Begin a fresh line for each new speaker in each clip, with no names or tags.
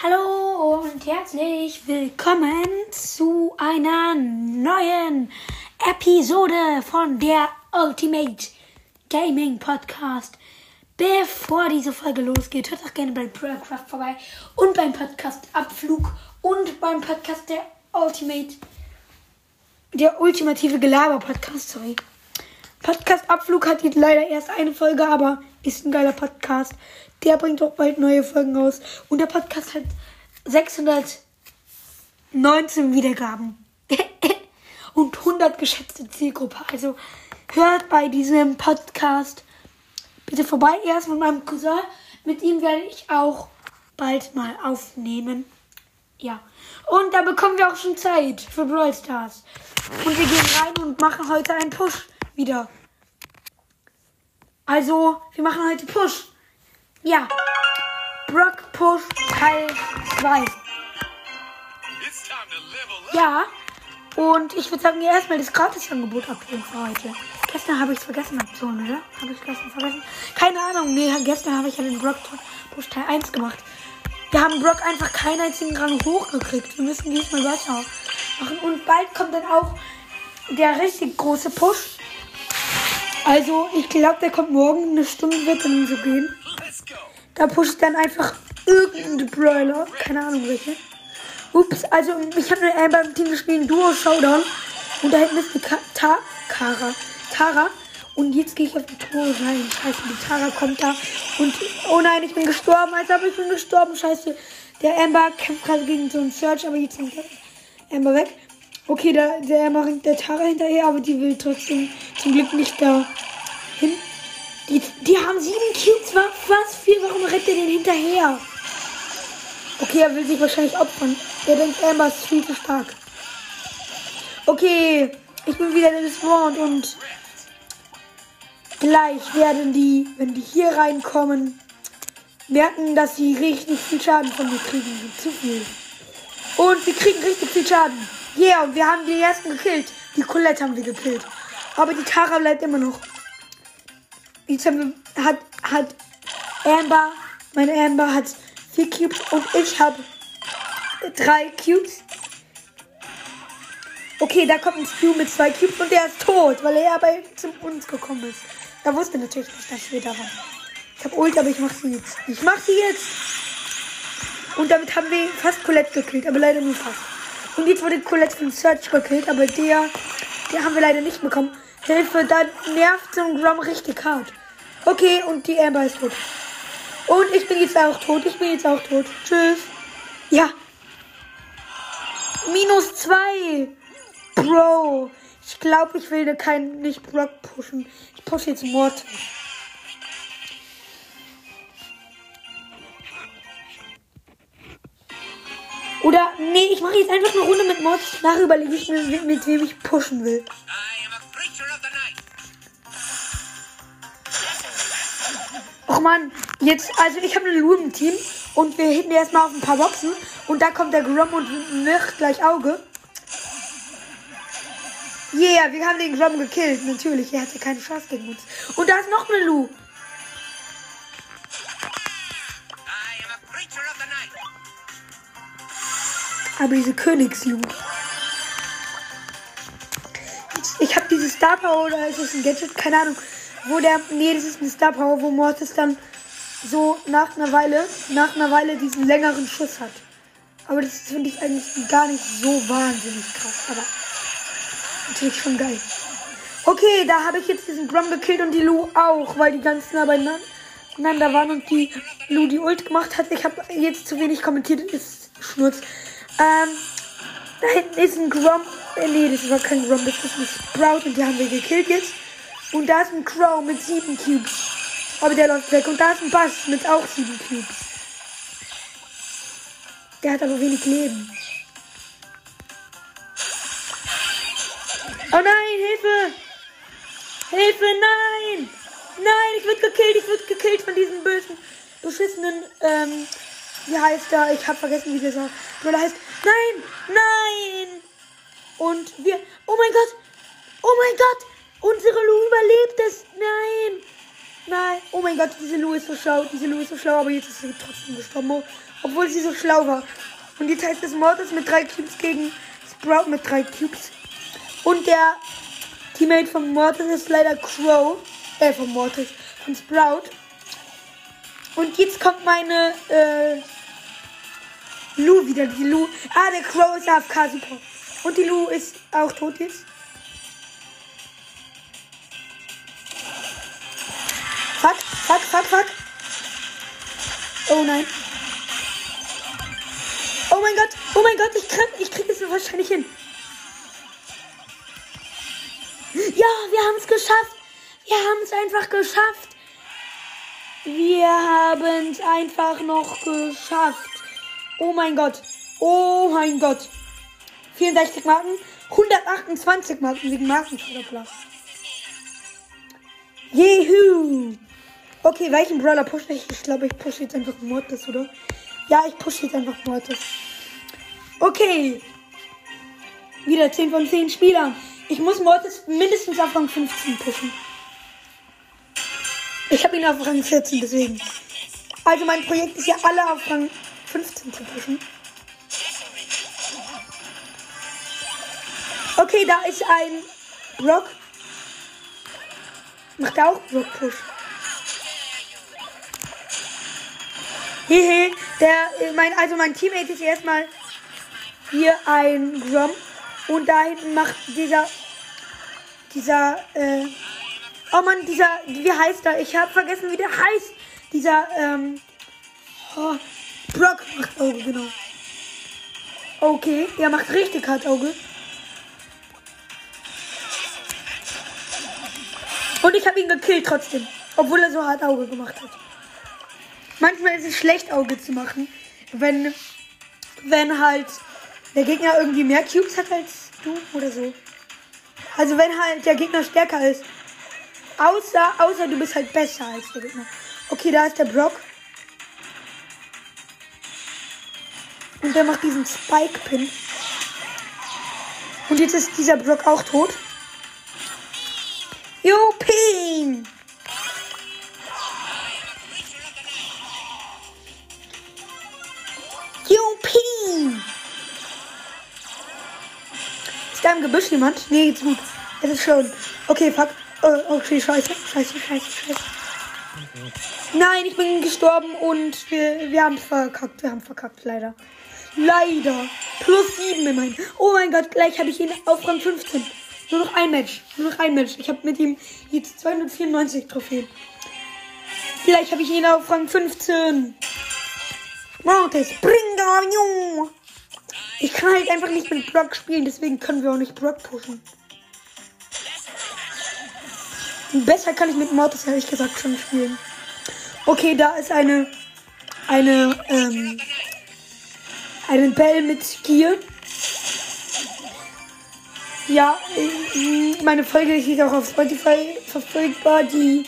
Hallo und herzlich willkommen zu einer neuen Episode von der Ultimate Gaming Podcast. Bevor diese Folge losgeht, hört auch gerne bei Broadcraft vorbei und beim Podcast Abflug und beim Podcast der Ultimate, der ultimative Gelaber-Podcast, sorry. Podcast Abflug hat jetzt leider erst eine Folge, aber ist ein geiler Podcast. Der bringt auch bald neue Folgen raus. Und der Podcast hat 619 Wiedergaben. und 100 geschätzte Zielgruppe. Also hört bei diesem Podcast bitte vorbei. Erst mit meinem Cousin. Mit ihm werde ich auch bald mal aufnehmen. Ja. Und da bekommen wir auch schon Zeit für Brawl Stars. Und wir gehen rein und machen heute einen Push wieder. Also, wir machen heute Push. Ja. Brock Push Teil 2. Ja. Und ich würde sagen, erstmal das Gratisangebot abholen für heute. Gestern habe ich es vergessen abzuholen, oder? Habe ich gestern vergessen? Keine Ahnung. Nee, gestern habe ich ja den Brock Push Teil 1 gemacht. Wir haben Brock einfach keinen einzigen Rang hochgekriegt. Wir müssen diesmal besser machen. Und bald kommt dann auch der richtig große Push. Also, ich glaube, der kommt morgen. Eine Stunde wird dann so gehen. Da pusht dann einfach irgendein Brawler. Keine Ahnung welche. Ups, also ich habe eine beim Team gespielt, Duo Showdown. Und da hinten ist die Ka Ta Kara. Tara. Und jetzt gehe ich auf die Tore rein. Scheiße, die Tara kommt da. Und oh nein, ich bin gestorben. Als ob ich bin gestorben. Scheiße. Der Amber kämpft gerade gegen so einen Search, aber jetzt ist Amber weg. Okay, der, der ringt der Tara hinterher, aber die will trotzdem zum Glück nicht da hin. Die, die haben sieben Cubes. Was für? Warum rennt der denn hinterher? Okay, er will sich wahrscheinlich opfern. Der denkt, Amber ist viel zu stark. Okay, ich bin wieder despawned und gleich werden die, wenn die hier reinkommen, merken, dass sie richtig viel Schaden von mir kriegen. Zu viel. Und wir kriegen richtig viel Schaden. Yeah, und wir haben die ersten gekillt. Die Colette haben wir gekillt. Aber die Tara bleibt immer noch. Jetzt haben wir, hat, hat Amber, meine Amber hat vier Cubes und ich habe drei Cubes. Okay, da kommt ein Stu mit zwei Cubes und der ist tot, weil er bei zu uns gekommen ist. Er wusste natürlich nicht, dass wir da waren. Ich habe Ult, aber ich mach sie jetzt. Ich mach sie jetzt. Und damit haben wir fast Colette gekillt, aber leider nur fast. Und jetzt wurde Colette von Search gekillt, aber der, der haben wir leider nicht bekommen. Hilfe, da nervt so ein Grom richtig hart. Okay, und die Amber ist tot. Und ich bin jetzt auch tot. Ich bin jetzt auch tot. Tschüss. Ja. Minus zwei. Bro. Ich glaube, ich will keinen nicht Brock pushen. Ich pushe jetzt Mord. Oder, nee, ich mache jetzt einfach eine Runde mit Mods. Nachher überlege ich mir, mit, mit wem ich pushen will. Och man, jetzt, also ich habe eine Lu im Team und wir hitten erstmal auf ein paar Boxen und da kommt der Grom und macht gleich Auge. Yeah, wir haben den Grom gekillt. Natürlich, er hatte keine Chance gegen uns. Und da ist noch eine Lu. Aber diese Königslu. Ich habe dieses Star Power oder ist es ein Gadget? Keine Ahnung wo der, nee, das ist ein Star Power, wo Mortis dann so nach einer Weile, nach einer Weile diesen längeren Schuss hat. Aber das finde ich eigentlich gar nicht so wahnsinnig krass, aber natürlich schon geil. Okay, da habe ich jetzt diesen Grum gekillt und die Lu auch, weil die ganz nah beieinander waren und die Lu die Ult gemacht hat. Ich habe jetzt zu wenig kommentiert, ist Schnurz. Ähm, da hinten ist ein Grom. Äh, nee, das war kein Grom, das ist ein Sprout und die haben wir gekillt jetzt. Und da ist ein Crow mit sieben Cubes. Aber der läuft weg. Und da ist ein Bass mit auch sieben Cubes. Der hat aber wenig Leben. Oh nein, Hilfe! Hilfe, nein! Nein, ich würde gekillt, ich würde gekillt von diesem bösen, beschissenen, ähm, wie heißt er? Ich habe vergessen, wie der so heißt. Nein, nein! Und wir, oh mein Gott, oh mein Gott, Unsere Lu überlebt es. Nein. Nein. Oh mein Gott, diese Lu ist so schlau. Diese Lu ist so schlau, aber jetzt ist sie trotzdem gestorben. Oh, Obwohl sie so schlau war. Und jetzt heißt es Mortis mit drei Cubes gegen Sprout mit drei Cubes. Und der Teammate von Mortis ist leider Crow. Äh, von Mortis. Von Sprout. Und jetzt kommt meine, äh, Lu wieder. Die Lu. Ah, der Crow ist AFK, super. Und die Lu ist auch tot jetzt. Fuck, fuck, fuck, fuck. Oh nein. Oh mein Gott, oh mein Gott, ich krieg, ich krieg es wahrscheinlich hin. Ja, wir haben es geschafft. Wir haben es einfach geschafft. Wir haben es einfach noch geschafft. Oh mein Gott. Oh mein Gott. 64 Marken. 128 Marken wegen Markenförderplatz. Juhu. Okay, welchen Brawler push ich? Ich glaube, ich pushe jetzt einfach Mortis, oder? Ja, ich pushe jetzt einfach Mortis. Okay. Wieder 10 von 10 Spielern. Ich muss Mortis mindestens auf Rang 15 pushen. Ich habe ihn auf Rang 14, deswegen. Also mein Projekt ist ja alle auf Rang 15 zu pushen. Okay, da ist ein Brock. Macht auch Brock Push. Hehe, der, mein, also mein Teammate ist erstmal hier ein Grom. Und da hinten macht dieser, dieser, äh, oh man, dieser, wie heißt er? Ich habe vergessen, wie der heißt. Dieser, ähm, oh, Brock macht Auge, genau. Okay, er macht richtig hart Auge. Und ich habe ihn gekillt trotzdem. Obwohl er so hart Auge gemacht hat. Manchmal ist es schlecht, Auge zu machen, wenn, wenn halt der Gegner irgendwie mehr Cubes hat als du oder so. Also wenn halt der Gegner stärker ist. Außer, außer du bist halt besser als der Gegner. Okay, da ist der Brock. Und der macht diesen Spike-Pin. Und jetzt ist dieser Brock auch tot. Jo, Pin! Juppie! Ist da im Gebüsch jemand? Nee, jetzt gut. Es ist schon. Okay, fuck. Oh, okay, scheiße. Scheiße, scheiße, scheiße. Nein, ich bin gestorben und wir, wir haben verkackt. Wir haben verkackt, leider. Leider. Plus 7 immerhin. Oh mein Gott, gleich habe ich ihn auf Rang 15. Nur noch ein Match. Nur noch ein Match. Ich habe mit ihm jetzt 294 Trophäen. Vielleicht habe ich ihn auf Rang 15. Mortis, bring da, Junge. Ich kann halt einfach nicht mit Brock spielen, deswegen können wir auch nicht Brock pushen. Besser kann ich mit Mortis ehrlich gesagt schon spielen. Okay, da ist eine eine ähm, eine Bell mit Gier. Ja, meine Folge ist auch auf Spotify verfügbar, die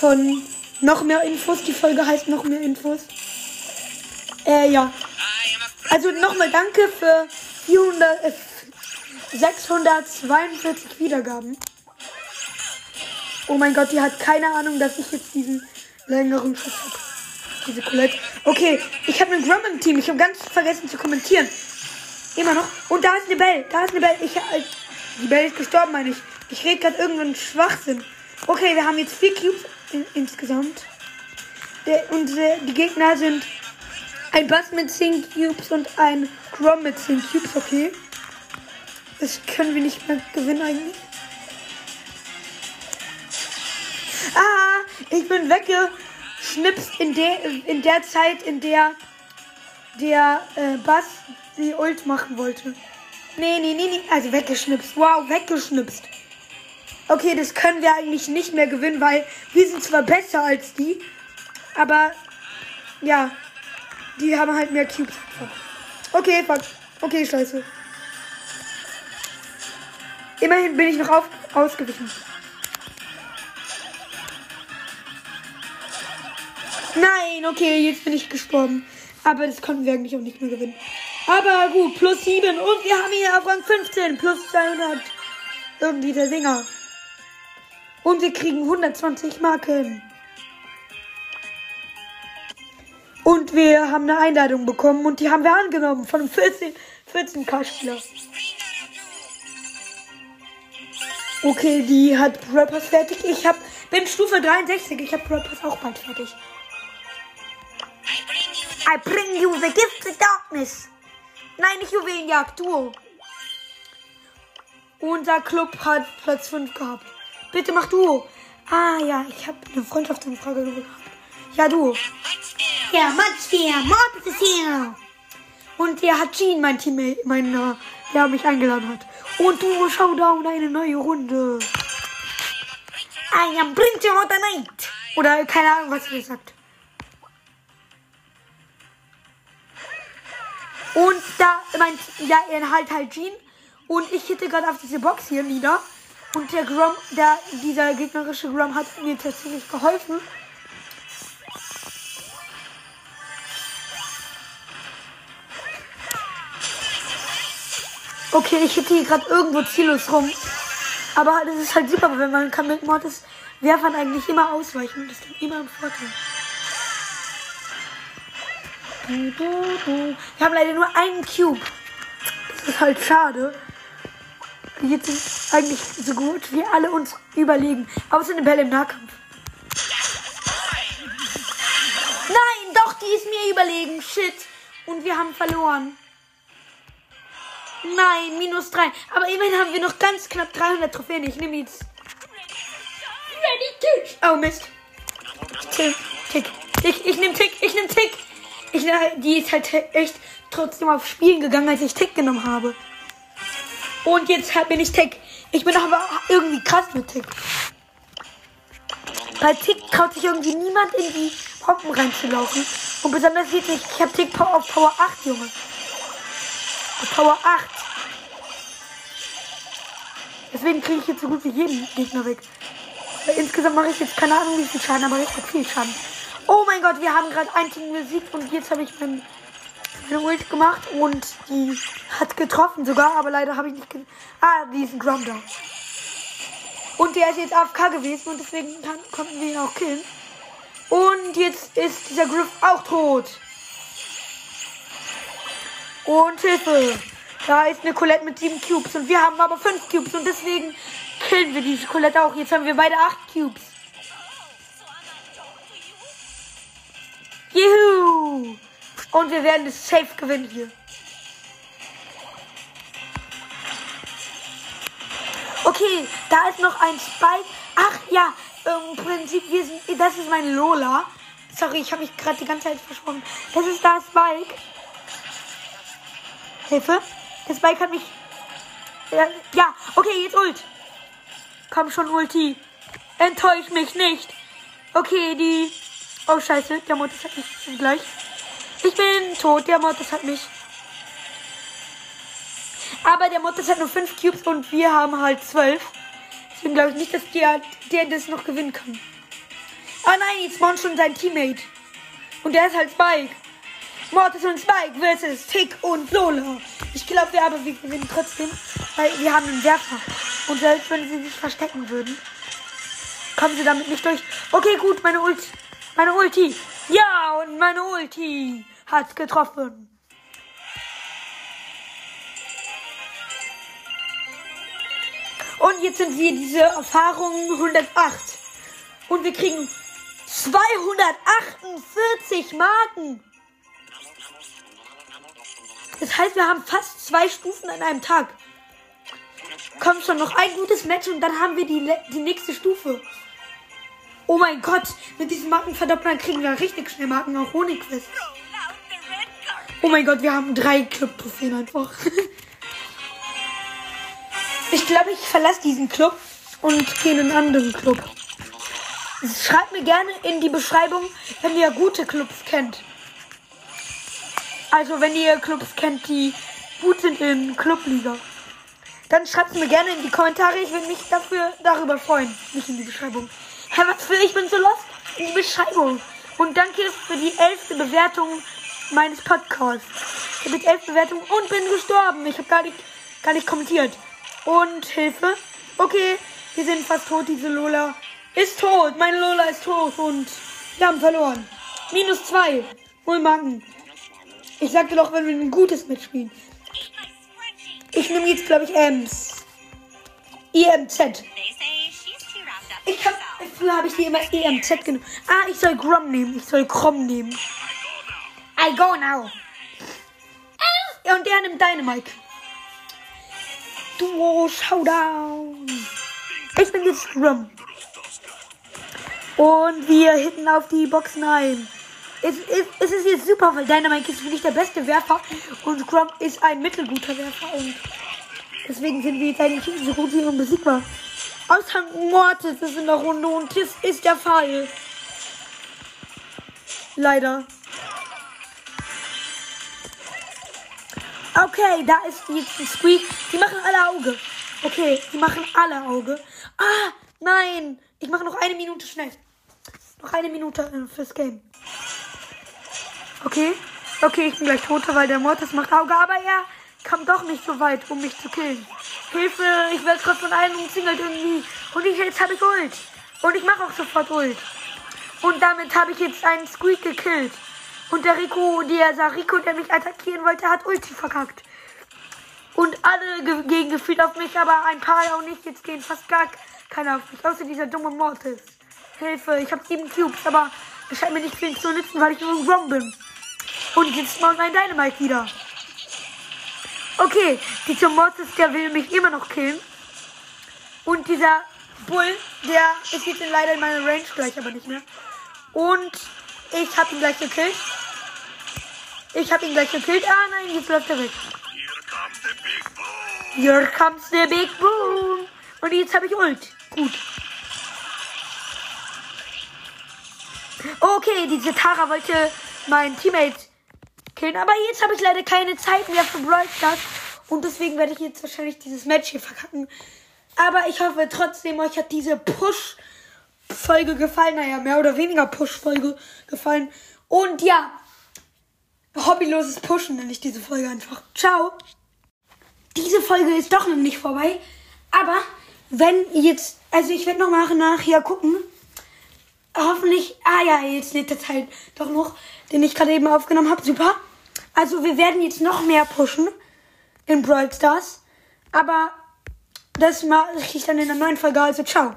von noch mehr Infos. Die Folge heißt noch mehr Infos. Äh, ja. Also nochmal danke für 400, äh, 642 Wiedergaben. Oh mein Gott, die hat keine Ahnung, dass ich jetzt diesen längeren habe. Diese Colette. Okay, ich habe einen Grum im Team. Ich habe ganz vergessen zu kommentieren. Immer noch. Und da ist eine Bell. Da ist eine Bell. Ich, äh, die Bell ist gestorben, meine ich. Ich rede gerade irgendeinen Schwachsinn. Okay, wir haben jetzt vier Cubes in, insgesamt. Der, und äh, die Gegner sind ein Bass mit 10 Cubes und ein Grom mit 10 Cubes, okay. Das können wir nicht mehr gewinnen eigentlich. Ich bin weggeschnipst in der, in der Zeit, in der der äh, Bass die Ult machen wollte. Nee, nee, nee, nee. Also weggeschnipst. Wow, weggeschnipst. Okay, das können wir eigentlich nicht mehr gewinnen, weil wir sind zwar besser als die, aber ja, die haben halt mehr Cubes. Okay, fuck. Okay, scheiße. Immerhin bin ich noch auf, ausgewichen. Nein, okay, jetzt bin ich gestorben. Aber das konnten wir eigentlich auch nicht mehr gewinnen. Aber gut, plus 7 und wir haben hier auf Rang 15, plus 200 irgendwie der Dinger. Und wir kriegen 120 Marken. Und wir haben eine Einladung bekommen und die haben wir angenommen von einem 14, 14k-Spieler. Okay, die hat Brawl fertig. Ich hab, bin Stufe 63. Ich habe Brawl auch bald fertig. I bring you the gift of darkness. Nein, nicht Juwelenjagd, Duo. Unser Club hat Platz 5 gehabt. Bitte mach Duo. Ah ja, ich habe eine Freundschaftsanfrage gehabt. Ja, Duo. Ja, Mats hier, Mortis ist hier. Und der hat Jean, mein Teammate, mein, äh, der mich eingeladen hat. Und Duo Showdown, eine neue Runde. I am Prince of the Night. Oder keine Ahnung, was ihr sagt. Und da meint, ja, er halt halt Jean. Und ich hitte gerade auf diese Box hier nieder. Und der Grom, der, dieser gegnerische Grom hat mir tatsächlich geholfen. Okay, ich hitte hier gerade irgendwo ziellos rum. Aber das ist halt super, wenn man kann mit Mortis Werfern eigentlich immer ausweichen. Das ist immer ein Vorteil. Wir haben leider nur einen Cube. Das ist halt schade. Jetzt sind eigentlich so gut wie alle uns überlegen. Außer eine Bälle im Nahkampf. Nein, doch, die ist mir überlegen. Shit. Und wir haben verloren. Nein, minus drei. Aber immerhin haben wir noch ganz knapp 300 Trophäen. Ich nehme jetzt. Ready to. Oh, Mist. Tick, Tick. Ich, ich nehme Tick, ich nehme Tick. Ich, die ist halt echt trotzdem auf Spielen gegangen, als ich Tick genommen habe. Und jetzt bin ich Tick. Ich bin aber irgendwie krass mit Tick. Bei Tick traut sich irgendwie niemand in die Pompen reinzulaufen. Und besonders jetzt. Ich habe Tick auf Power 8, Junge. Auf Power 8. Deswegen kriege ich jetzt so gut wie jeden Gegner weg. Weil insgesamt mache ich jetzt keine Ahnung wie viel Schaden, aber richtig viel Schaden. Oh mein Gott, wir haben gerade ein Team besiegt und jetzt habe ich mein, meine Ult gemacht und die hat getroffen sogar, aber leider habe ich nicht. Ah, diesen Grom da. Und der ist jetzt AFK gewesen und deswegen kann, konnten wir ihn auch killen. Und jetzt ist dieser Griff auch tot. Und Hilfe. Da ist eine Colette mit sieben Cubes und wir haben aber fünf Cubes und deswegen killen wir diese Colette auch. Jetzt haben wir beide acht Cubes. Und wir werden es safe gewinnen hier. Okay, da ist noch ein Spike. Ach ja, im Prinzip, wir sind, das ist mein Lola. Sorry, ich habe mich gerade die ganze Zeit versprochen. Das ist da Spike. Hilfe. Der Spike hat mich. Ja, okay, jetzt Ult. Komm schon, Ulti. Enttäusch mich nicht. Okay, die Oh scheiße, der Mortis hat mich gleich. Ich bin tot, der Mortis hat mich. Aber der Mortis hat nur 5 Cubes und wir haben halt 12. Deswegen glaube ich nicht, dass der, der das noch gewinnen kann. Ah nein, jetzt spawnt schon sein Teammate. Und der ist halt Spike. Mortis und Spike versus Tick und Lola. Ich glaube, wir aber wir gewinnen trotzdem, weil wir haben einen Werfer. Und selbst wenn sie sich verstecken würden, kommen sie damit nicht durch. Okay, gut, meine Ult meine Ulti. Ja, und meine Ulti hat getroffen. Und jetzt sind wir diese Erfahrung 108. Und wir kriegen 248 Marken. Das heißt, wir haben fast zwei Stufen an einem Tag. Kommt schon noch ein gutes Match und dann haben wir die, die nächste Stufe. Oh mein Gott, mit diesem Markenverdopplern kriegen wir richtig schnell Marken auch Honigquest. Oh mein Gott, wir haben drei Club-Trophäen einfach. ich glaube, ich verlasse diesen Club und gehe in einen anderen Club. Schreibt mir gerne in die Beschreibung, wenn ihr gute Clubs kennt. Also wenn ihr Clubs kennt, die gut sind in Clubliga. Dann schreibt es mir gerne in die Kommentare. Ich würde mich dafür darüber freuen. Nicht in die Beschreibung. Hä, was für? Ich bin so lost in die Beschreibung. Und danke für die elfte Bewertung meines Podcasts. Ich habe jetzt elf Bewertungen und bin gestorben. Ich habe gar nicht, gar nicht kommentiert. Und Hilfe. Okay, wir sind fast tot. Diese Lola ist tot. Meine Lola ist tot und wir haben verloren. Minus zwei. Null Marken. Ich sagte doch, wenn wir ein gutes mitspielen. Ich nehme jetzt, glaube ich, Ems. EMZ. Früher habe ich die immer EMZ genommen. Ah, ich soll Grom nehmen. Ich soll Grom nehmen. I go now. Ja, und der nimmt Dynamite. Duo Showdown. Ich bin jetzt Grom. Und wir hitten auf die Boxen ein. Es, es, es ist jetzt super, weil Dynamite ist wirklich der beste Werfer und Grom ist ein mittelguter Werfer und deswegen sind wir jetzt eigentlich so gut wie unbesiegbar. Außer Mortis ist in der Runde und das ist der Fall. Leider. Okay, da ist jetzt ein Squeak. Die machen alle Auge. Okay, die machen alle Auge. Ah, nein. Ich mache noch eine Minute schnell. Noch eine Minute äh, fürs Game. Okay. Okay, ich bin gleich tot, weil der Mortis macht Auge. Aber er kam doch nicht so weit, um mich zu killen. Hilfe, ich werde gerade von allen umzingelt irgendwie. Und ich, jetzt habe ich Ult. Und ich mache auch sofort Ult. Und damit habe ich jetzt einen Squeak gekillt. Und der Rico, der Rico, der mich attackieren wollte, hat Ulti verkackt. Und alle gehen gefühlt auf mich, aber ein paar auch nicht. Jetzt gehen fast gar keiner auf mich. Außer dieser dumme Mortis. Hilfe, ich habe sieben Cubes, aber es scheint mir nicht viel zu nützen, weil ich nur ein Grom bin. Und jetzt mal ein Dynamite wieder. Okay, dieser Mortis, der will mich immer noch killen. Und dieser Bull, der ist jetzt leider in meiner Range gleich, aber nicht mehr. Und ich habe ihn gleich gekillt. Ich habe ihn gleich gekillt. Ah nein, jetzt läuft er weg. Here comes the big boom. Und jetzt habe ich Ult. Gut. Okay, diese Tara wollte mein Teammate killen. Aber jetzt habe ich leider keine Zeit mehr für Stars. Und deswegen werde ich jetzt wahrscheinlich dieses Match hier verkacken. Aber ich hoffe trotzdem, euch hat diese Push-Folge gefallen. Naja, mehr oder weniger Push-Folge gefallen. Und ja, hobbyloses Pushen nenne ich diese Folge einfach. Ciao. Diese Folge ist doch noch nicht vorbei. Aber wenn jetzt, also ich werde noch nachher gucken. Hoffentlich, ah ja, jetzt lädt der Teil doch noch, den ich gerade eben aufgenommen habe. Super. Also wir werden jetzt noch mehr pushen in Brawl Stars. Aber das mache ich dann in der neuen Folge. Also ciao.